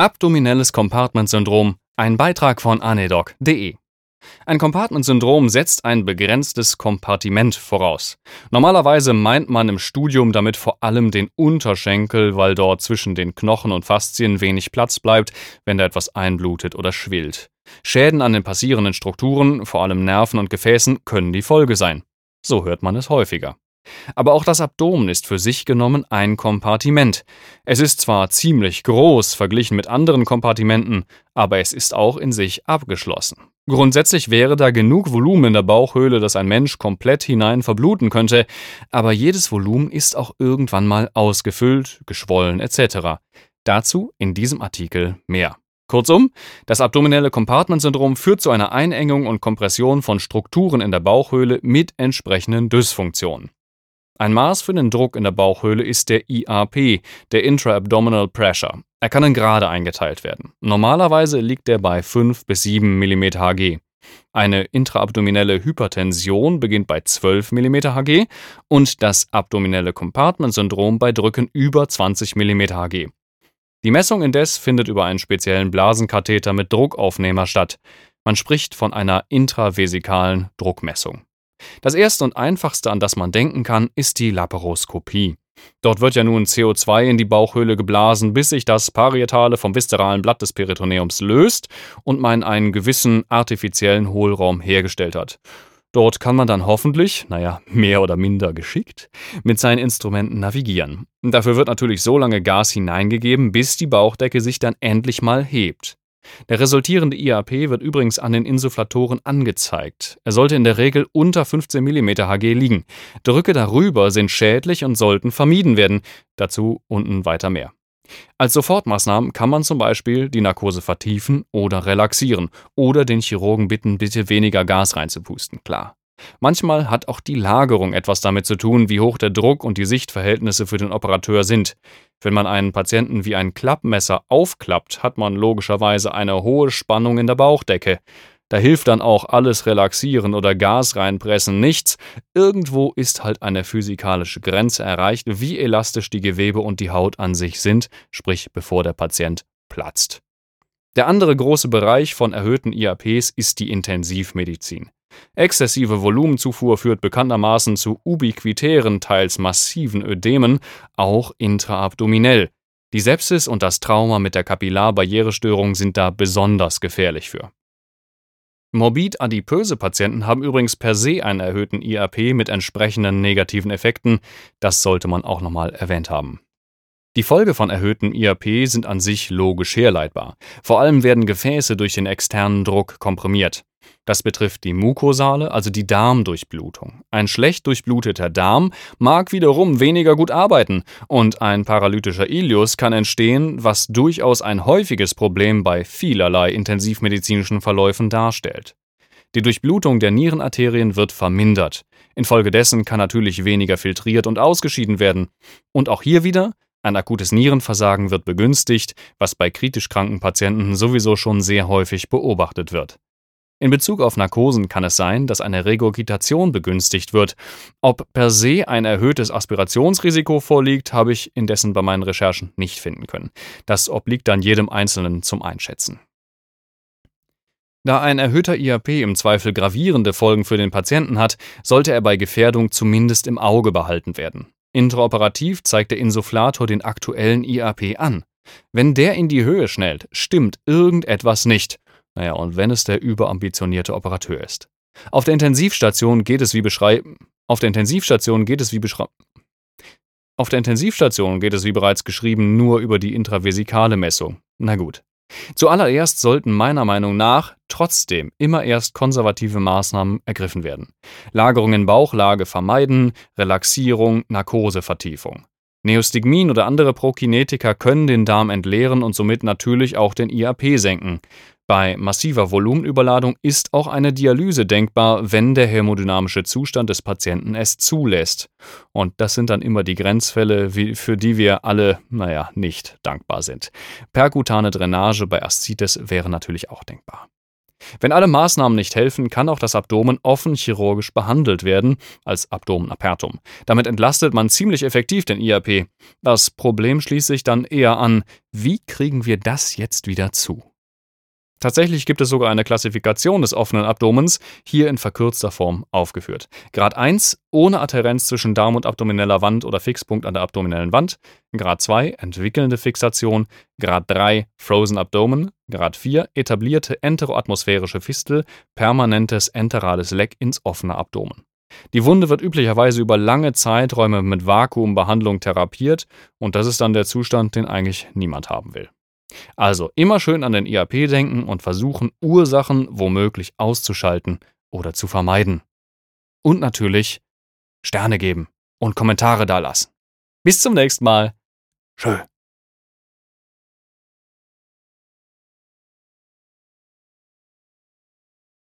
Abdominelles Compartment-Syndrom, ein Beitrag von anedoc.de. Ein Compartment-Syndrom setzt ein begrenztes Kompartiment voraus. Normalerweise meint man im Studium damit vor allem den Unterschenkel, weil dort zwischen den Knochen und Faszien wenig Platz bleibt, wenn da etwas einblutet oder schwillt. Schäden an den passierenden Strukturen, vor allem Nerven und Gefäßen, können die Folge sein. So hört man es häufiger. Aber auch das Abdomen ist für sich genommen ein Kompartiment. Es ist zwar ziemlich groß verglichen mit anderen Kompartimenten, aber es ist auch in sich abgeschlossen. Grundsätzlich wäre da genug Volumen in der Bauchhöhle, dass ein Mensch komplett hinein verbluten könnte, aber jedes Volumen ist auch irgendwann mal ausgefüllt, geschwollen etc. Dazu in diesem Artikel mehr. Kurzum, das abdominelle Compartment-Syndrom führt zu einer Einengung und Kompression von Strukturen in der Bauchhöhle mit entsprechenden Dysfunktionen. Ein Maß für den Druck in der Bauchhöhle ist der IAP, der Intra-Abdominal Pressure. Er kann in Grade eingeteilt werden. Normalerweise liegt er bei 5 bis 7 mm Hg. Eine intraabdominelle Hypertension beginnt bei 12 mm Hg und das abdominelle Compartment-Syndrom bei Drücken über 20 mm Hg. Die Messung indes findet über einen speziellen Blasenkatheter mit Druckaufnehmer statt. Man spricht von einer intravesikalen Druckmessung. Das erste und einfachste, an das man denken kann, ist die Laparoskopie. Dort wird ja nun CO2 in die Bauchhöhle geblasen, bis sich das Parietale vom viszeralen Blatt des Peritoneums löst und man einen gewissen artifiziellen Hohlraum hergestellt hat. Dort kann man dann hoffentlich, naja, mehr oder minder geschickt, mit seinen Instrumenten navigieren. Dafür wird natürlich so lange Gas hineingegeben, bis die Bauchdecke sich dann endlich mal hebt. Der resultierende IAP wird übrigens an den Insufflatoren angezeigt. Er sollte in der Regel unter 15 mm Hg liegen. Drücke darüber sind schädlich und sollten vermieden werden. Dazu unten weiter mehr. Als Sofortmaßnahmen kann man zum Beispiel die Narkose vertiefen oder relaxieren oder den Chirurgen bitten, bitte weniger Gas reinzupusten, klar. Manchmal hat auch die Lagerung etwas damit zu tun, wie hoch der Druck und die Sichtverhältnisse für den Operateur sind. Wenn man einen Patienten wie ein Klappmesser aufklappt, hat man logischerweise eine hohe Spannung in der Bauchdecke. Da hilft dann auch alles relaxieren oder Gas reinpressen nichts. Irgendwo ist halt eine physikalische Grenze erreicht, wie elastisch die Gewebe und die Haut an sich sind, sprich bevor der Patient platzt. Der andere große Bereich von erhöhten IAPs ist die Intensivmedizin. Exzessive Volumenzufuhr führt bekanntermaßen zu ubiquitären, teils massiven Ödemen, auch intraabdominell. Die Sepsis und das Trauma mit der Kapillarbarrierestörung sind da besonders gefährlich für. Morbid adipöse Patienten haben übrigens per se einen erhöhten IAP mit entsprechenden negativen Effekten, das sollte man auch nochmal erwähnt haben. Die Folge von erhöhtem IAP sind an sich logisch herleitbar. Vor allem werden Gefäße durch den externen Druck komprimiert. Das betrifft die Mukosale, also die Darmdurchblutung. Ein schlecht durchbluteter Darm mag wiederum weniger gut arbeiten und ein paralytischer Ilius kann entstehen, was durchaus ein häufiges Problem bei vielerlei intensivmedizinischen Verläufen darstellt. Die Durchblutung der Nierenarterien wird vermindert. Infolgedessen kann natürlich weniger filtriert und ausgeschieden werden. Und auch hier wieder, ein akutes Nierenversagen wird begünstigt, was bei kritisch kranken Patienten sowieso schon sehr häufig beobachtet wird. In Bezug auf Narkosen kann es sein, dass eine Regurgitation begünstigt wird. Ob per se ein erhöhtes Aspirationsrisiko vorliegt, habe ich indessen bei meinen Recherchen nicht finden können. Das obliegt dann jedem Einzelnen zum Einschätzen. Da ein erhöhter IAP im Zweifel gravierende Folgen für den Patienten hat, sollte er bei Gefährdung zumindest im Auge behalten werden. Intraoperativ zeigt der Insufflator den aktuellen IAP an. Wenn der in die Höhe schnellt, stimmt irgendetwas nicht naja, und wenn es der überambitionierte Operateur ist. Auf der Intensivstation geht es wie beschreiben. Auf der Intensivstation geht es wie beschreiben. Auf der Intensivstation geht es wie bereits geschrieben nur über die intravesikale Messung. Na gut. Zuallererst sollten meiner Meinung nach trotzdem immer erst konservative Maßnahmen ergriffen werden. Lagerung in Bauchlage vermeiden, Relaxierung, Narkosevertiefung. Neostigmin oder andere Prokinetika können den Darm entleeren und somit natürlich auch den IAP senken. Bei massiver Volumenüberladung ist auch eine Dialyse denkbar, wenn der hämodynamische Zustand des Patienten es zulässt. Und das sind dann immer die Grenzfälle, für die wir alle, naja, nicht dankbar sind. Perkutane Drainage bei Aszites wäre natürlich auch denkbar. Wenn alle Maßnahmen nicht helfen, kann auch das Abdomen offen chirurgisch behandelt werden, als Abdomenapertum. Damit entlastet man ziemlich effektiv den IAP. Das Problem schließt sich dann eher an, wie kriegen wir das jetzt wieder zu? Tatsächlich gibt es sogar eine Klassifikation des offenen Abdomens, hier in verkürzter Form aufgeführt. Grad 1 ohne Adhärenz zwischen Darm und abdomineller Wand oder Fixpunkt an der abdominellen Wand. Grad 2 entwickelnde Fixation. Grad 3 Frozen Abdomen. Grad 4 etablierte enteroatmosphärische Fistel, permanentes enterales Leck ins offene Abdomen. Die Wunde wird üblicherweise über lange Zeiträume mit Vakuumbehandlung therapiert und das ist dann der Zustand, den eigentlich niemand haben will. Also immer schön an den IAP denken und versuchen, Ursachen womöglich auszuschalten oder zu vermeiden. Und natürlich Sterne geben und Kommentare dalassen. Bis zum nächsten Mal. Tschö.